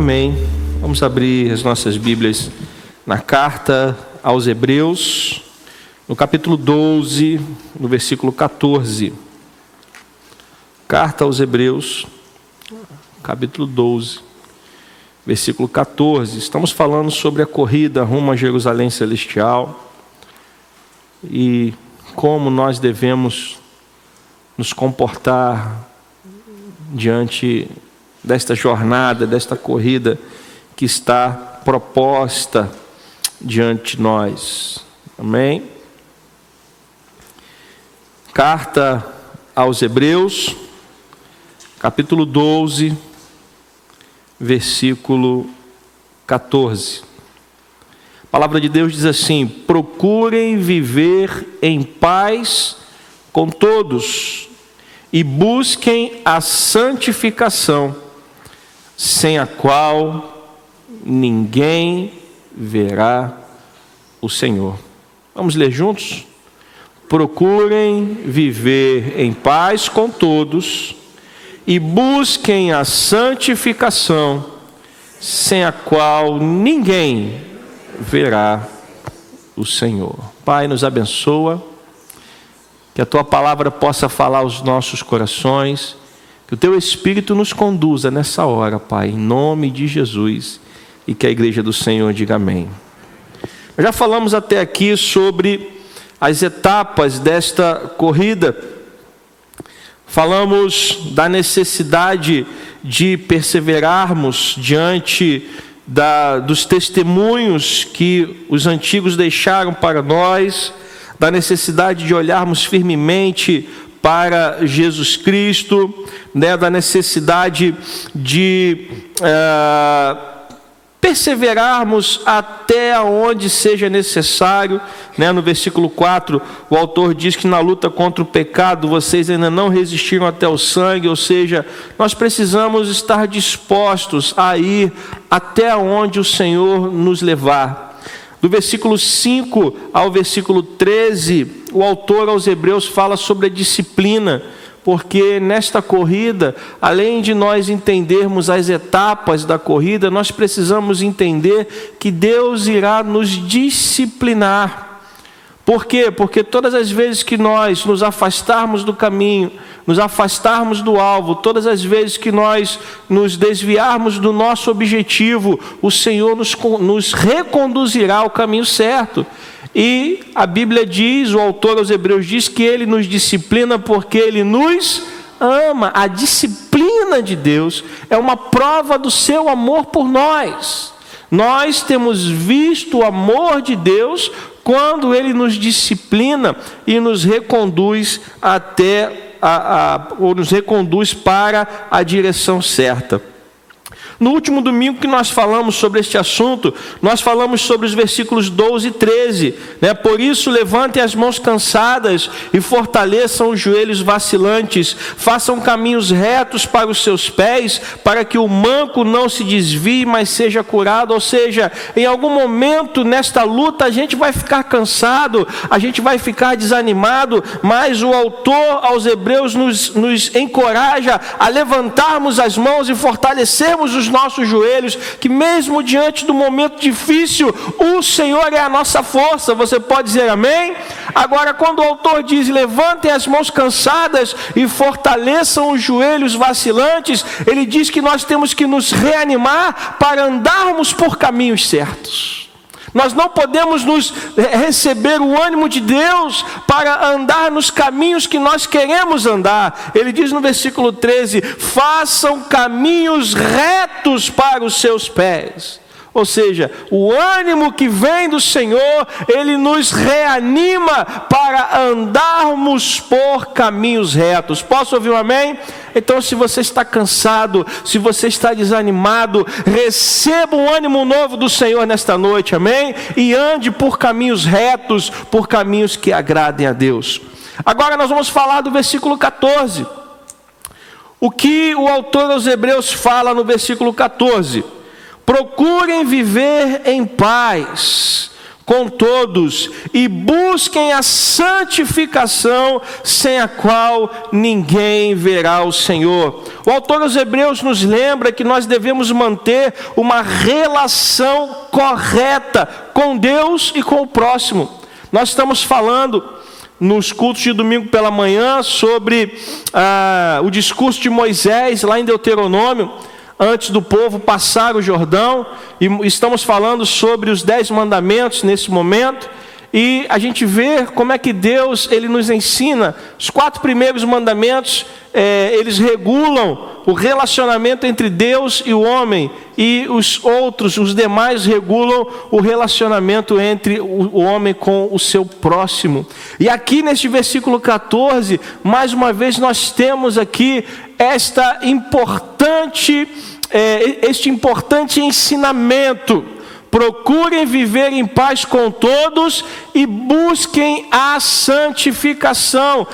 Amém. Vamos abrir as nossas Bíblias na carta aos Hebreus, no capítulo 12, no versículo 14. Carta aos Hebreus, capítulo 12, versículo 14. Estamos falando sobre a corrida rumo a Jerusalém Celestial e como nós devemos nos comportar diante desta jornada, desta corrida que está proposta diante de nós. Amém? Carta aos Hebreus, capítulo 12, versículo 14. A palavra de Deus diz assim: procurem viver em paz com todos e busquem a santificação, sem a qual ninguém verá o Senhor. Vamos ler juntos? Procurem viver em paz com todos e busquem a santificação, sem a qual ninguém verá o Senhor. Pai, nos abençoa que a tua palavra possa falar aos nossos corações, que o teu Espírito nos conduza nessa hora, Pai, em nome de Jesus, e que a igreja do Senhor diga amém. Já falamos até aqui sobre as etapas desta corrida, falamos da necessidade de perseverarmos diante da, dos testemunhos que os antigos deixaram para nós da necessidade de olharmos firmemente para Jesus Cristo, né, da necessidade de uh, perseverarmos até onde seja necessário. Né, no versículo 4, o autor diz que na luta contra o pecado vocês ainda não resistiram até o sangue, ou seja, nós precisamos estar dispostos a ir até onde o Senhor nos levar. Do versículo 5 ao versículo 13, o autor aos Hebreus fala sobre a disciplina, porque nesta corrida, além de nós entendermos as etapas da corrida, nós precisamos entender que Deus irá nos disciplinar. Por quê? Porque todas as vezes que nós nos afastarmos do caminho, nos afastarmos do alvo, todas as vezes que nós nos desviarmos do nosso objetivo, o Senhor nos, nos reconduzirá ao caminho certo. E a Bíblia diz, o autor aos Hebreus diz que ele nos disciplina porque ele nos ama. A disciplina de Deus é uma prova do seu amor por nós. Nós temos visto o amor de Deus quando ele nos disciplina e nos reconduz até a, a, ou nos reconduz para a direção certa. No último domingo que nós falamos sobre este assunto, nós falamos sobre os versículos 12 e 13. Né? Por isso, levantem as mãos cansadas e fortaleçam os joelhos vacilantes, façam caminhos retos para os seus pés, para que o manco não se desvie, mas seja curado. Ou seja, em algum momento nesta luta a gente vai ficar cansado, a gente vai ficar desanimado, mas o autor aos Hebreus nos, nos encoraja a levantarmos as mãos e fortalecermos os nossos joelhos, que mesmo diante do momento difícil, o Senhor é a nossa força. Você pode dizer amém? Agora, quando o autor diz: levantem as mãos cansadas e fortaleçam os joelhos vacilantes, ele diz que nós temos que nos reanimar para andarmos por caminhos certos. Nós não podemos nos receber o ânimo de Deus para andar nos caminhos que nós queremos andar. Ele diz no versículo 13: façam caminhos retos para os seus pés. Ou seja, o ânimo que vem do Senhor, ele nos reanima para andarmos por caminhos retos. Posso ouvir um amém? Então, se você está cansado, se você está desanimado, receba um ânimo novo do Senhor nesta noite, amém? E ande por caminhos retos, por caminhos que agradem a Deus. Agora nós vamos falar do versículo 14. O que o autor aos Hebreus fala no versículo 14? Procurem viver em paz com todos e busquem a santificação, sem a qual ninguém verá o Senhor. O autor aos Hebreus nos lembra que nós devemos manter uma relação correta com Deus e com o próximo. Nós estamos falando nos cultos de domingo pela manhã sobre ah, o discurso de Moisés lá em Deuteronômio, antes do povo passar o Jordão, e estamos falando sobre os dez mandamentos nesse momento e a gente vê como é que Deus ele nos ensina. Os quatro primeiros mandamentos é, eles regulam o relacionamento entre Deus e o homem e os outros, os demais regulam o relacionamento entre o, o homem com o seu próximo. E aqui neste versículo 14, mais uma vez nós temos aqui esta importante é, este importante ensinamento procurem viver em paz com todos e busquem a santificação.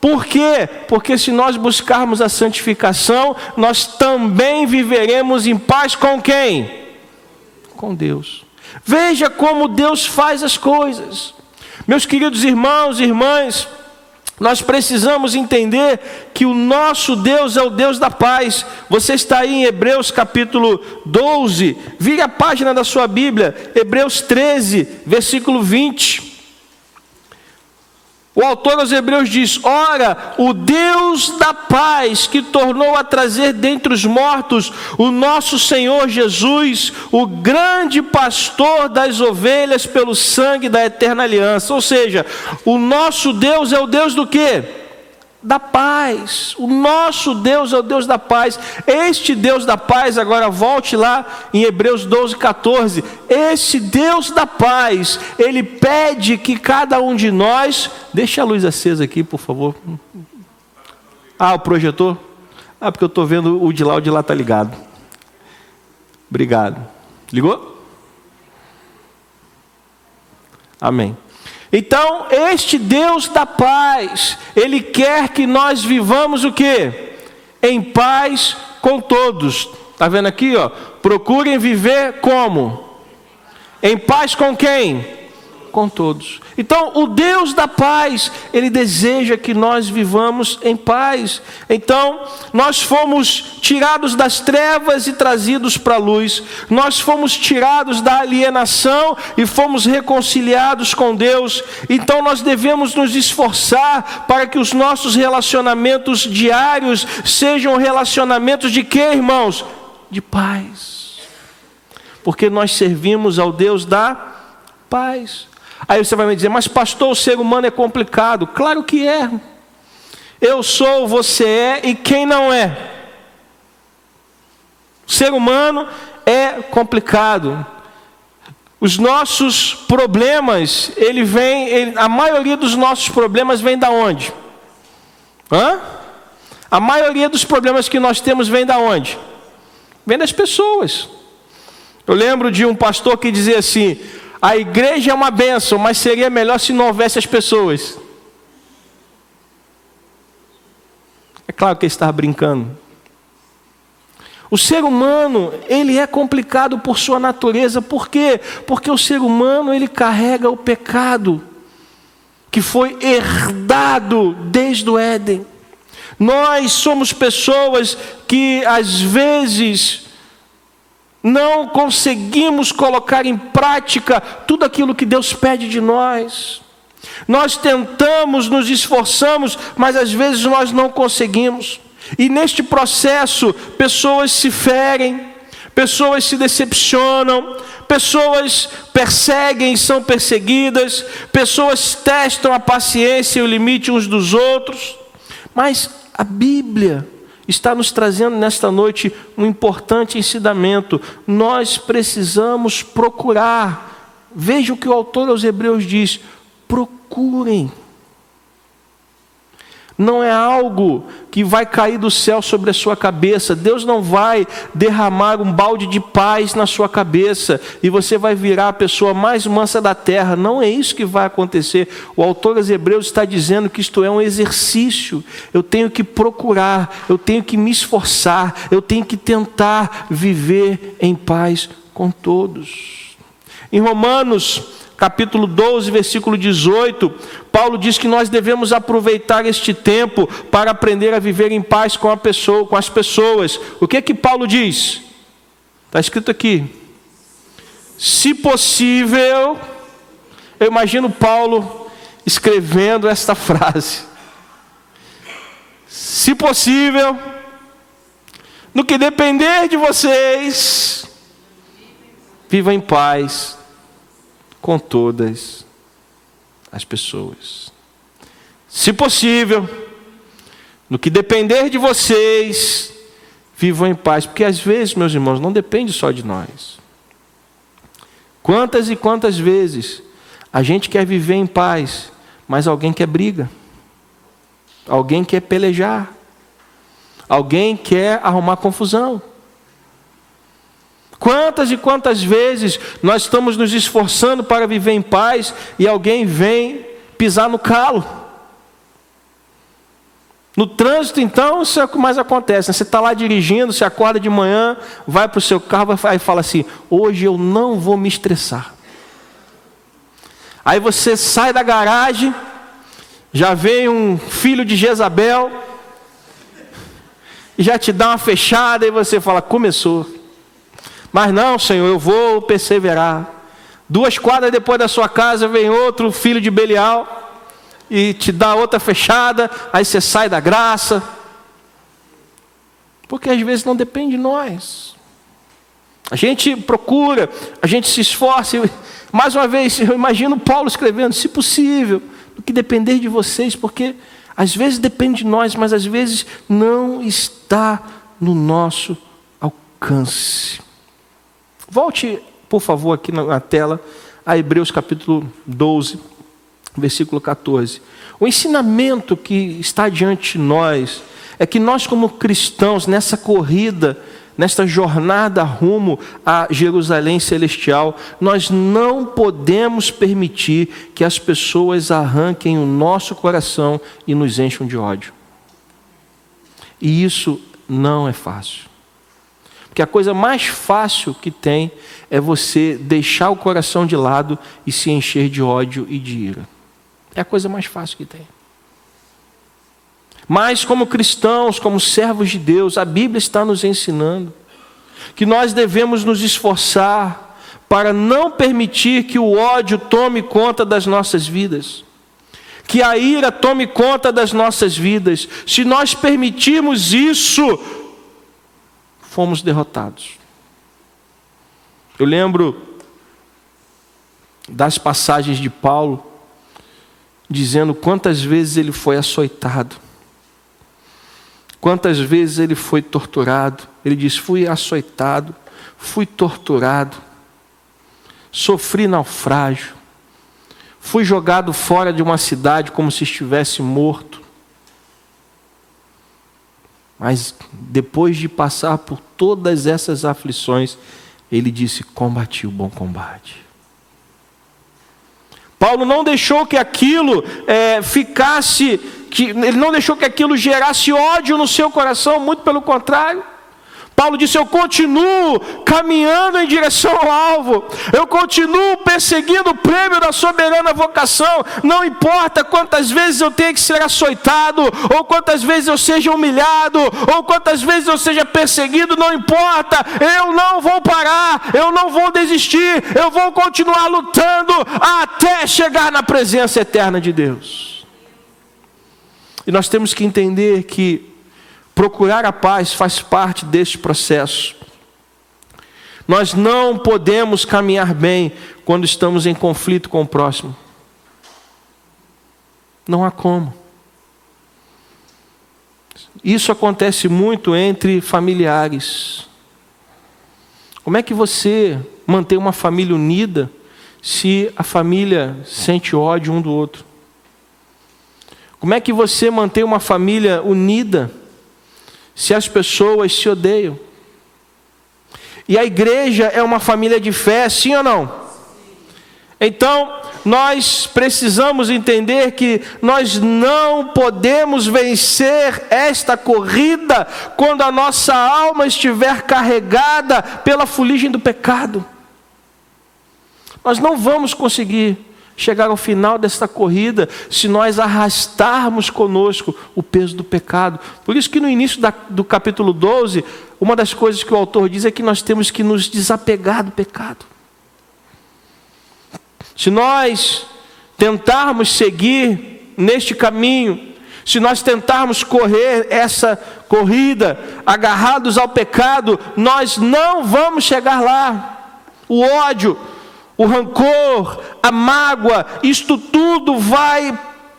Por quê? Porque se nós buscarmos a santificação, nós também viveremos em paz com quem? Com Deus. Veja como Deus faz as coisas. Meus queridos irmãos e irmãs, nós precisamos entender que o nosso Deus é o Deus da paz. Você está aí em Hebreus capítulo 12, vire a página da sua Bíblia, Hebreus 13, versículo 20. O autor aos Hebreus diz: Ora, o Deus da paz, que tornou a trazer dentre os mortos o nosso Senhor Jesus, o grande pastor das ovelhas pelo sangue da eterna aliança. Ou seja, o nosso Deus é o Deus do que? Da paz. O nosso Deus é o Deus da paz. Este Deus da paz, agora volte lá em Hebreus 12, 14. Esse Deus da paz, ele pede que cada um de nós. Deixa a luz acesa aqui, por favor. Ah, o projetor? Ah, porque eu estou vendo o de lá, o de lá está ligado. Obrigado. Ligou? Amém. Então, este Deus da paz, ele quer que nós vivamos o que? Em paz com todos. Está vendo aqui, ó? Procurem viver como? Em paz com quem? Com todos. Então, o Deus da paz, ele deseja que nós vivamos em paz. Então, nós fomos tirados das trevas e trazidos para a luz. Nós fomos tirados da alienação e fomos reconciliados com Deus. Então, nós devemos nos esforçar para que os nossos relacionamentos diários sejam relacionamentos de quê, irmãos? De paz. Porque nós servimos ao Deus da paz. Aí você vai me dizer, mas pastor, o ser humano é complicado. Claro que é. Eu sou, você é e quem não é. O ser humano é complicado. Os nossos problemas, ele vem, ele, a maioria dos nossos problemas vem da onde? Hã? A maioria dos problemas que nós temos vem da onde? Vem das pessoas. Eu lembro de um pastor que dizia assim: a igreja é uma benção, mas seria melhor se não houvesse as pessoas. É claro que ele estava brincando. O ser humano, ele é complicado por sua natureza, por quê? Porque o ser humano, ele carrega o pecado que foi herdado desde o Éden. Nós somos pessoas que às vezes não conseguimos colocar em prática tudo aquilo que Deus pede de nós. Nós tentamos, nos esforçamos, mas às vezes nós não conseguimos. E neste processo, pessoas se ferem, pessoas se decepcionam, pessoas perseguem e são perseguidas, pessoas testam a paciência e o limite uns dos outros. Mas a Bíblia, está nos trazendo nesta noite um importante ensinamento. Nós precisamos procurar. Veja o que o autor aos Hebreus diz: procurem não é algo que vai cair do céu sobre a sua cabeça. Deus não vai derramar um balde de paz na sua cabeça e você vai virar a pessoa mais mansa da terra. Não é isso que vai acontecer. O autor dos Hebreus está dizendo que isto é um exercício. Eu tenho que procurar, eu tenho que me esforçar, eu tenho que tentar viver em paz com todos. Em Romanos capítulo 12, versículo 18, Paulo diz que nós devemos aproveitar este tempo para aprender a viver em paz com a pessoa, com as pessoas. O que é que Paulo diz? Está escrito aqui. Se possível, eu imagino Paulo escrevendo esta frase. Se possível, no que depender de vocês, viva em paz com todas as pessoas. Se possível, no que depender de vocês, vivam em paz, porque às vezes, meus irmãos, não depende só de nós. Quantas e quantas vezes a gente quer viver em paz, mas alguém quer briga, alguém quer pelejar, alguém quer arrumar confusão. Quantas e quantas vezes nós estamos nos esforçando para viver em paz e alguém vem pisar no calo? No trânsito, então, isso é o que mais acontece. Né? Você está lá dirigindo, você acorda de manhã, vai para o seu carro e fala assim: hoje eu não vou me estressar. Aí você sai da garagem, já vem um filho de Jezabel, e já te dá uma fechada, e você fala: começou. Mas não, Senhor, eu vou perseverar. Duas quadras depois da sua casa vem outro filho de Belial e te dá outra fechada, aí você sai da graça. Porque às vezes não depende de nós. A gente procura, a gente se esforça. Mais uma vez, eu imagino Paulo escrevendo, se possível, do que depender de vocês, porque às vezes depende de nós, mas às vezes não está no nosso alcance. Volte, por favor, aqui na tela, a Hebreus capítulo 12, versículo 14. O ensinamento que está diante de nós é que nós, como cristãos, nessa corrida, nesta jornada rumo a Jerusalém celestial, nós não podemos permitir que as pessoas arranquem o nosso coração e nos encham de ódio. E isso não é fácil. Porque a coisa mais fácil que tem é você deixar o coração de lado e se encher de ódio e de ira. É a coisa mais fácil que tem. Mas, como cristãos, como servos de Deus, a Bíblia está nos ensinando que nós devemos nos esforçar para não permitir que o ódio tome conta das nossas vidas, que a ira tome conta das nossas vidas. Se nós permitirmos isso, fomos derrotados. Eu lembro das passagens de Paulo, dizendo quantas vezes ele foi açoitado, quantas vezes ele foi torturado. Ele diz: Fui açoitado, fui torturado, sofri naufrágio, fui jogado fora de uma cidade como se estivesse morto. Mas depois de passar por todas essas aflições, ele disse: Combati o bom combate. Paulo não deixou que aquilo é, ficasse, que, ele não deixou que aquilo gerasse ódio no seu coração, muito pelo contrário. Paulo disse: Eu continuo caminhando em direção ao alvo, eu continuo perseguindo o prêmio da soberana vocação, não importa quantas vezes eu tenha que ser açoitado, ou quantas vezes eu seja humilhado, ou quantas vezes eu seja perseguido, não importa, eu não vou parar, eu não vou desistir, eu vou continuar lutando até chegar na presença eterna de Deus. E nós temos que entender que Procurar a paz faz parte deste processo. Nós não podemos caminhar bem quando estamos em conflito com o próximo. Não há como. Isso acontece muito entre familiares. Como é que você mantém uma família unida se a família sente ódio um do outro? Como é que você mantém uma família unida se as pessoas se odeiam. E a igreja é uma família de fé, sim ou não? Então, nós precisamos entender que nós não podemos vencer esta corrida quando a nossa alma estiver carregada pela fuligem do pecado. Nós não vamos conseguir chegar ao final desta corrida se nós arrastarmos conosco o peso do pecado. Por isso que no início da, do capítulo 12, uma das coisas que o autor diz é que nós temos que nos desapegar do pecado. Se nós tentarmos seguir neste caminho, se nós tentarmos correr essa corrida agarrados ao pecado, nós não vamos chegar lá. O ódio, o rancor, a mágoa, isto tudo vai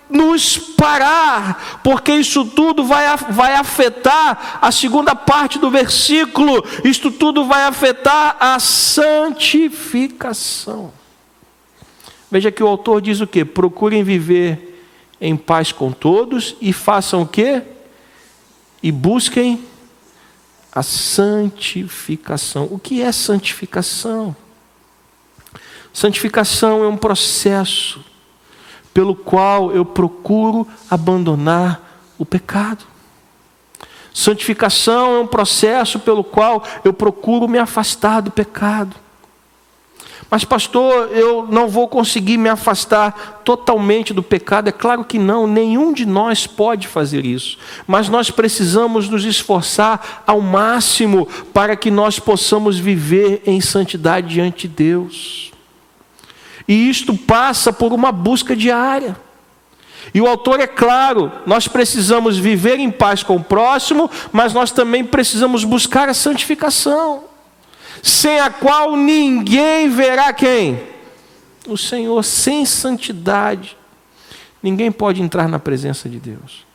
nos parar, porque isso tudo vai, vai afetar a segunda parte do versículo, isto tudo vai afetar a santificação. Veja que o autor diz o que? Procurem viver em paz com todos e façam o que? E busquem a santificação. O que é santificação? Santificação é um processo pelo qual eu procuro abandonar o pecado. Santificação é um processo pelo qual eu procuro me afastar do pecado. Mas, pastor, eu não vou conseguir me afastar totalmente do pecado. É claro que não, nenhum de nós pode fazer isso. Mas nós precisamos nos esforçar ao máximo para que nós possamos viver em santidade diante de Deus. E isto passa por uma busca diária. E o autor é claro: nós precisamos viver em paz com o próximo, mas nós também precisamos buscar a santificação, sem a qual ninguém verá quem? O Senhor, sem santidade, ninguém pode entrar na presença de Deus.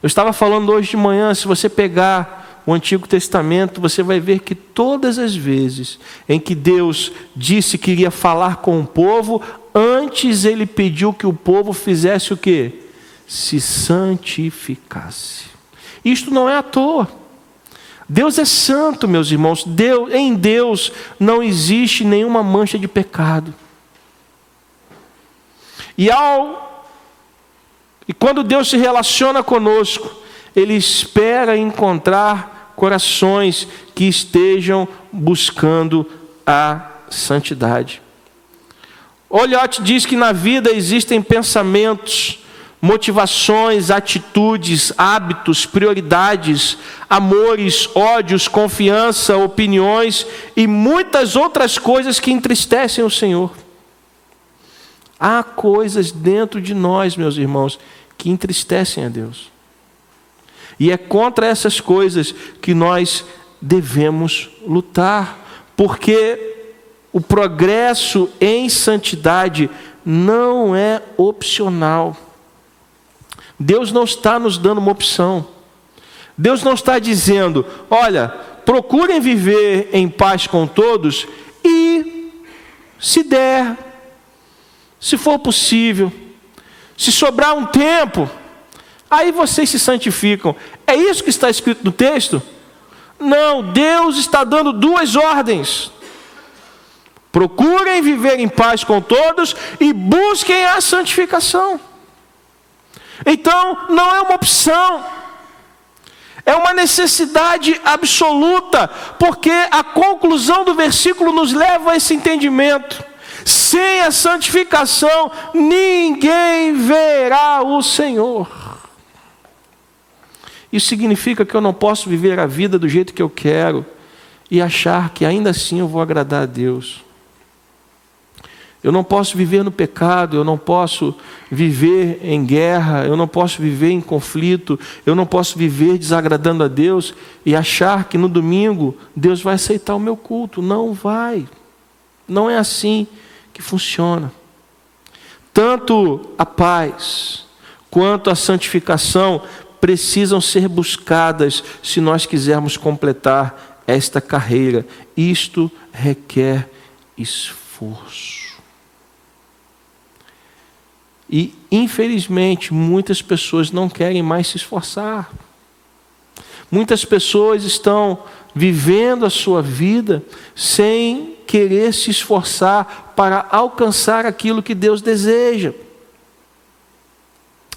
Eu estava falando hoje de manhã, se você pegar o Antigo Testamento, você vai ver que todas as vezes em que Deus disse que iria falar com o povo, antes ele pediu que o povo fizesse o que? Se santificasse. Isto não é à toa. Deus é santo, meus irmãos. Deus, em Deus não existe nenhuma mancha de pecado. E ao e quando Deus se relaciona conosco, ele espera encontrar corações que estejam buscando a santidade. Olhote diz que na vida existem pensamentos, motivações, atitudes, hábitos, prioridades, amores, ódios, confiança, opiniões e muitas outras coisas que entristecem o Senhor. Há coisas dentro de nós, meus irmãos, que entristecem a Deus. E é contra essas coisas que nós devemos lutar, porque o progresso em santidade não é opcional. Deus não está nos dando uma opção. Deus não está dizendo, olha, procurem viver em paz com todos e, se der, se for possível, se sobrar um tempo, Aí vocês se santificam. É isso que está escrito no texto? Não, Deus está dando duas ordens. Procurem viver em paz com todos e busquem a santificação. Então, não é uma opção, é uma necessidade absoluta, porque a conclusão do versículo nos leva a esse entendimento. Sem a santificação, ninguém verá o Senhor. Isso significa que eu não posso viver a vida do jeito que eu quero e achar que ainda assim eu vou agradar a Deus. Eu não posso viver no pecado, eu não posso viver em guerra, eu não posso viver em conflito, eu não posso viver desagradando a Deus e achar que no domingo Deus vai aceitar o meu culto. Não vai. Não é assim que funciona. Tanto a paz quanto a santificação precisam ser buscadas se nós quisermos completar esta carreira. Isto requer esforço. E, infelizmente, muitas pessoas não querem mais se esforçar. Muitas pessoas estão vivendo a sua vida sem querer se esforçar para alcançar aquilo que Deus deseja.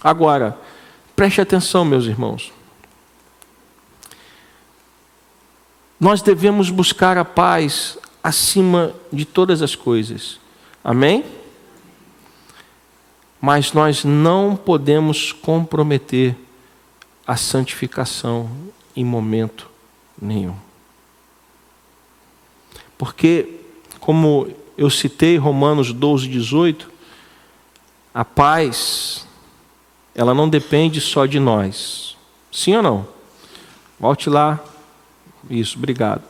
Agora, Preste atenção, meus irmãos. Nós devemos buscar a paz acima de todas as coisas, Amém? Mas nós não podemos comprometer a santificação em momento nenhum. Porque, como eu citei Romanos 12, 18, a paz, ela não depende só de nós. Sim ou não? Volte lá. Isso, obrigado.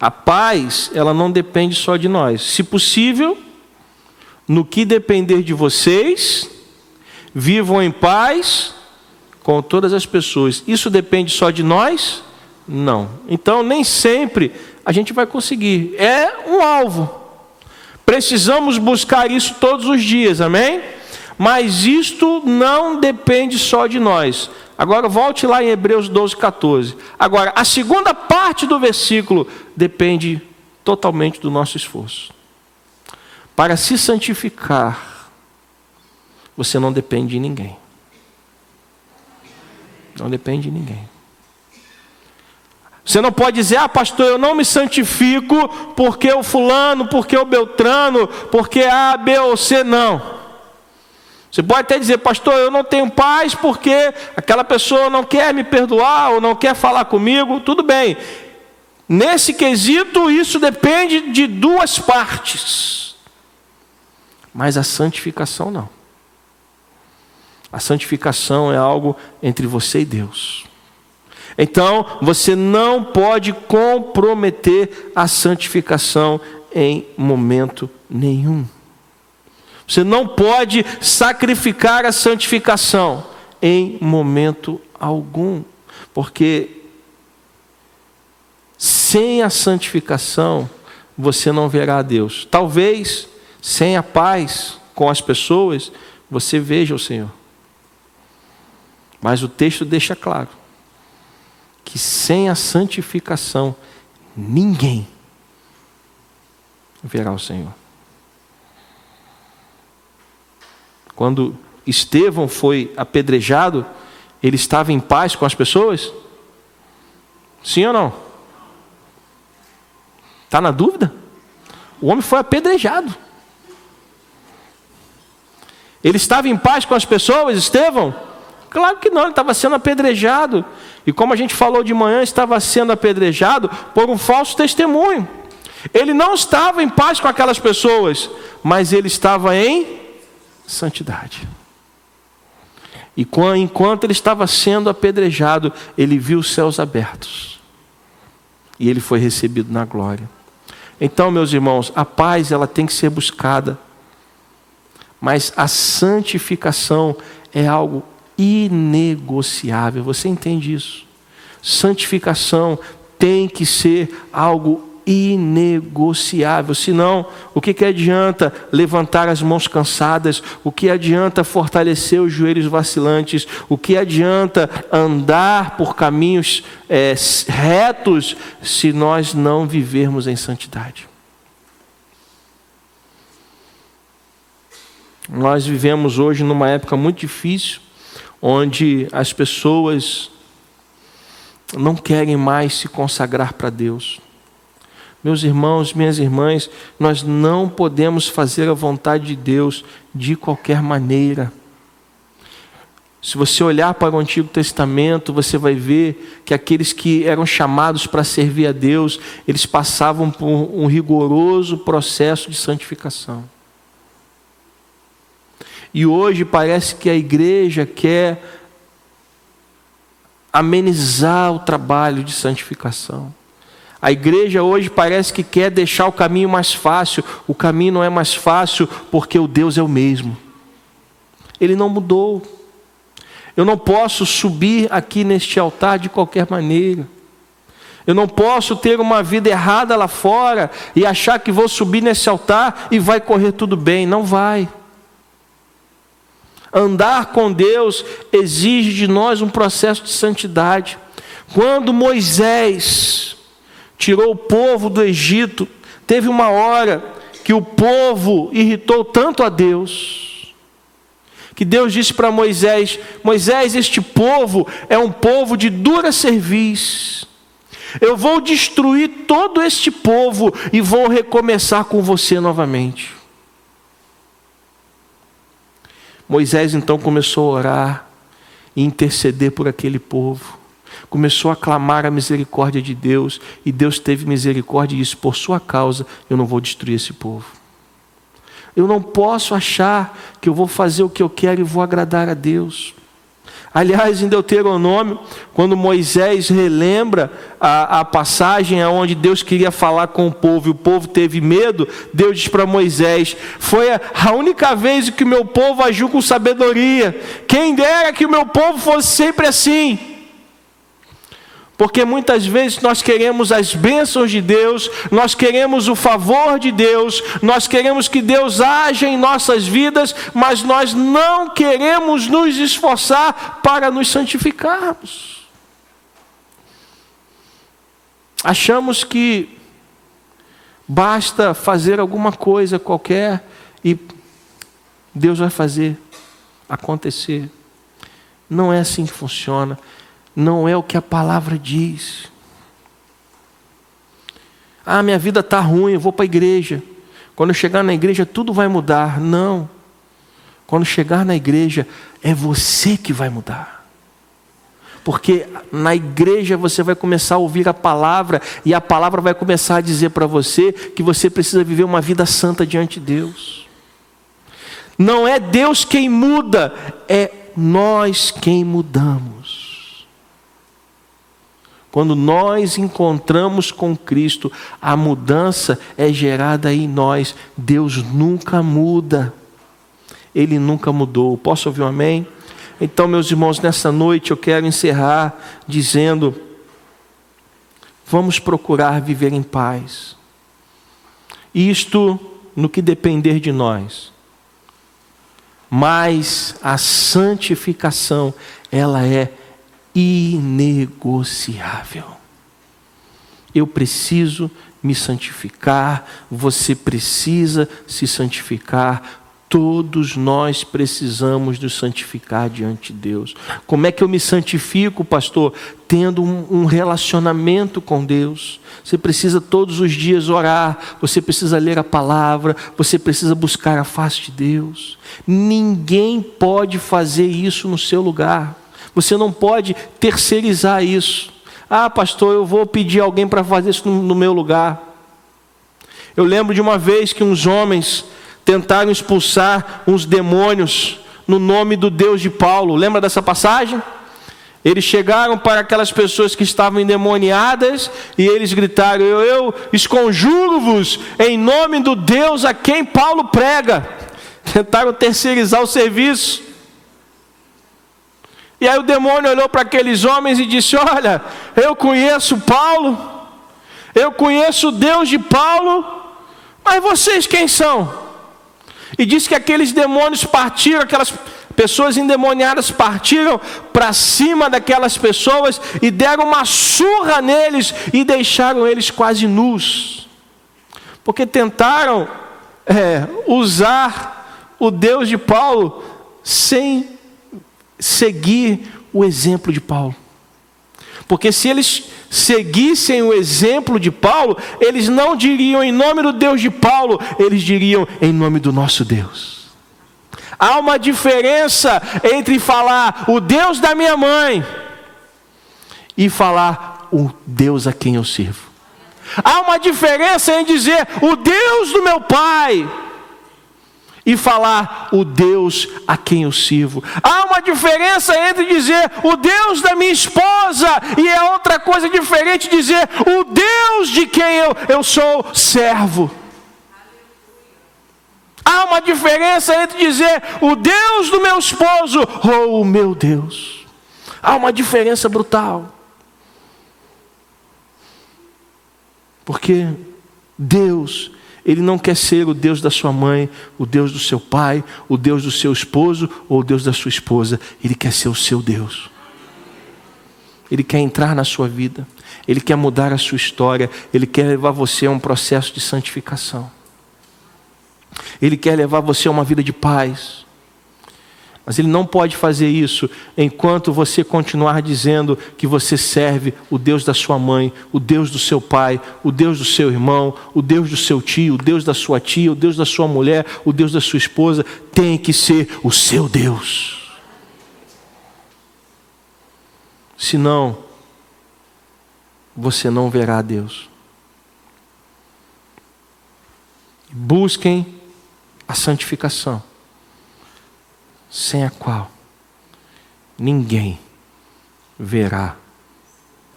A paz, ela não depende só de nós. Se possível, no que depender de vocês, vivam em paz com todas as pessoas. Isso depende só de nós? Não. Então, nem sempre a gente vai conseguir. É um alvo. Precisamos buscar isso todos os dias, amém? Mas isto não depende só de nós. Agora volte lá em Hebreus 12, 14. Agora, a segunda parte do versículo depende totalmente do nosso esforço. Para se santificar, você não depende de ninguém. Não depende de ninguém. Você não pode dizer, ah, pastor, eu não me santifico porque o fulano, porque o Beltrano, porque A, B ou C, não. Você pode até dizer, pastor, eu não tenho paz porque aquela pessoa não quer me perdoar ou não quer falar comigo. Tudo bem. Nesse quesito, isso depende de duas partes. Mas a santificação não. A santificação é algo entre você e Deus. Então, você não pode comprometer a santificação em momento nenhum. Você não pode sacrificar a santificação em momento algum, porque sem a santificação você não verá a Deus. Talvez sem a paz com as pessoas você veja o Senhor. Mas o texto deixa claro que sem a santificação ninguém verá o Senhor. Quando Estevão foi apedrejado, ele estava em paz com as pessoas? Sim ou não? Está na dúvida? O homem foi apedrejado. Ele estava em paz com as pessoas, Estevão? Claro que não, ele estava sendo apedrejado. E como a gente falou de manhã, estava sendo apedrejado por um falso testemunho. Ele não estava em paz com aquelas pessoas, mas ele estava em santidade. E enquanto ele estava sendo apedrejado, ele viu os céus abertos. E ele foi recebido na glória. Então, meus irmãos, a paz ela tem que ser buscada. Mas a santificação é algo inegociável. Você entende isso? Santificação tem que ser algo inegociável. Senão, o que, que adianta levantar as mãos cansadas? O que adianta fortalecer os joelhos vacilantes? O que adianta andar por caminhos é, retos se nós não vivermos em santidade? Nós vivemos hoje numa época muito difícil, onde as pessoas não querem mais se consagrar para Deus. Meus irmãos, minhas irmãs, nós não podemos fazer a vontade de Deus de qualquer maneira. Se você olhar para o Antigo Testamento, você vai ver que aqueles que eram chamados para servir a Deus, eles passavam por um rigoroso processo de santificação. E hoje parece que a igreja quer amenizar o trabalho de santificação. A igreja hoje parece que quer deixar o caminho mais fácil. O caminho não é mais fácil porque o Deus é o mesmo. Ele não mudou. Eu não posso subir aqui neste altar de qualquer maneira. Eu não posso ter uma vida errada lá fora e achar que vou subir nesse altar e vai correr tudo bem. Não vai. Andar com Deus exige de nós um processo de santidade. Quando Moisés tirou o povo do Egito, teve uma hora que o povo irritou tanto a Deus, que Deus disse para Moisés: Moisés, este povo é um povo de dura cerviz. Eu vou destruir todo este povo e vou recomeçar com você novamente. Moisés então começou a orar e interceder por aquele povo. Começou a clamar a misericórdia de Deus, e Deus teve misericórdia e disse: Por sua causa, eu não vou destruir esse povo. Eu não posso achar que eu vou fazer o que eu quero e vou agradar a Deus. Aliás, em Deuteronômio, quando Moisés relembra a, a passagem onde Deus queria falar com o povo e o povo teve medo, Deus diz para Moisés: Foi a, a única vez que o meu povo agiu com sabedoria. Quem dera que o meu povo fosse sempre assim. Porque muitas vezes nós queremos as bênçãos de Deus, nós queremos o favor de Deus, nós queremos que Deus haja em nossas vidas, mas nós não queremos nos esforçar para nos santificarmos. Achamos que basta fazer alguma coisa qualquer e Deus vai fazer acontecer. Não é assim que funciona não é o que a palavra diz. Ah, minha vida está ruim, eu vou para a igreja. Quando eu chegar na igreja, tudo vai mudar. Não. Quando chegar na igreja, é você que vai mudar. Porque na igreja você vai começar a ouvir a palavra, e a palavra vai começar a dizer para você que você precisa viver uma vida santa diante de Deus. Não é Deus quem muda, é nós quem mudamos. Quando nós encontramos com Cristo, a mudança é gerada em nós. Deus nunca muda. Ele nunca mudou. Posso ouvir um amém? Então, meus irmãos, nessa noite eu quero encerrar dizendo: vamos procurar viver em paz. Isto no que depender de nós. Mas a santificação, ela é inegociável. Eu preciso me santificar, você precisa se santificar, todos nós precisamos nos santificar diante de Deus. Como é que eu me santifico, pastor? Tendo um, relacionamento com Deus. Você precisa todos os dias orar, você precisa ler a palavra, você precisa buscar a face de Deus. Ninguém pode fazer isso no seu lugar. Você não pode terceirizar isso. Ah, pastor, eu vou pedir alguém para fazer isso no, meu lugar. Eu lembro de uma vez que uns homens tentaram expulsar uns demônios no nome do Deus de Paulo. Lembra dessa passagem? Eles chegaram para aquelas pessoas que estavam endemoniadas e eles gritaram: Eu, eu esconjuro-vos em nome do Deus a quem Paulo prega. Tentaram terceirizar o serviço. E aí o demônio olhou para aqueles homens e disse: Olha, eu conheço Paulo, eu conheço o Deus de Paulo, mas vocês quem são? E disse que aqueles demônios partiram, aquelas pessoas endemoniadas partiram para cima daquelas pessoas e deram uma surra neles e deixaram eles quase nus, porque tentaram é, usar o Deus de Paulo sem seguir o exemplo de Paulo. Porque se eles seguissem o exemplo de Paulo, eles não diriam em nome do Deus de Paulo, eles diriam em nome do nosso Deus. Há uma diferença entre falar o Deus da minha mãe e falar o Deus a quem eu sirvo. Há uma diferença em dizer o Deus do meu pai e falar o Deus a quem eu sirvo. Há uma diferença entre dizer o Deus da minha esposa e é outra coisa diferente dizer o Deus de quem eu, eu sou servo. Há uma diferença entre dizer o Deus do meu esposo ou o meu Deus. Há uma diferença brutal. Porque Deus ele não quer ser o Deus da sua mãe, o Deus do seu pai, o Deus do seu esposo ou o Deus da sua esposa. Ele quer ser o seu Deus. Ele quer entrar na sua vida. Ele quer mudar a sua história. Ele quer levar você a um processo de santificação. Ele quer levar você a uma vida de paz. Mas ele não pode fazer isso enquanto você continuar dizendo que você serve o Deus da sua mãe, o Deus do seu pai, o Deus do seu irmão, o Deus do seu tio, o Deus da sua tia, o Deus da sua mulher, o Deus da sua esposa. Tem que ser o seu Deus. Senão, você não verá Deus. Busquem a santificação sem a qual ninguém verá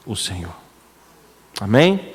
o Senhor. Amém?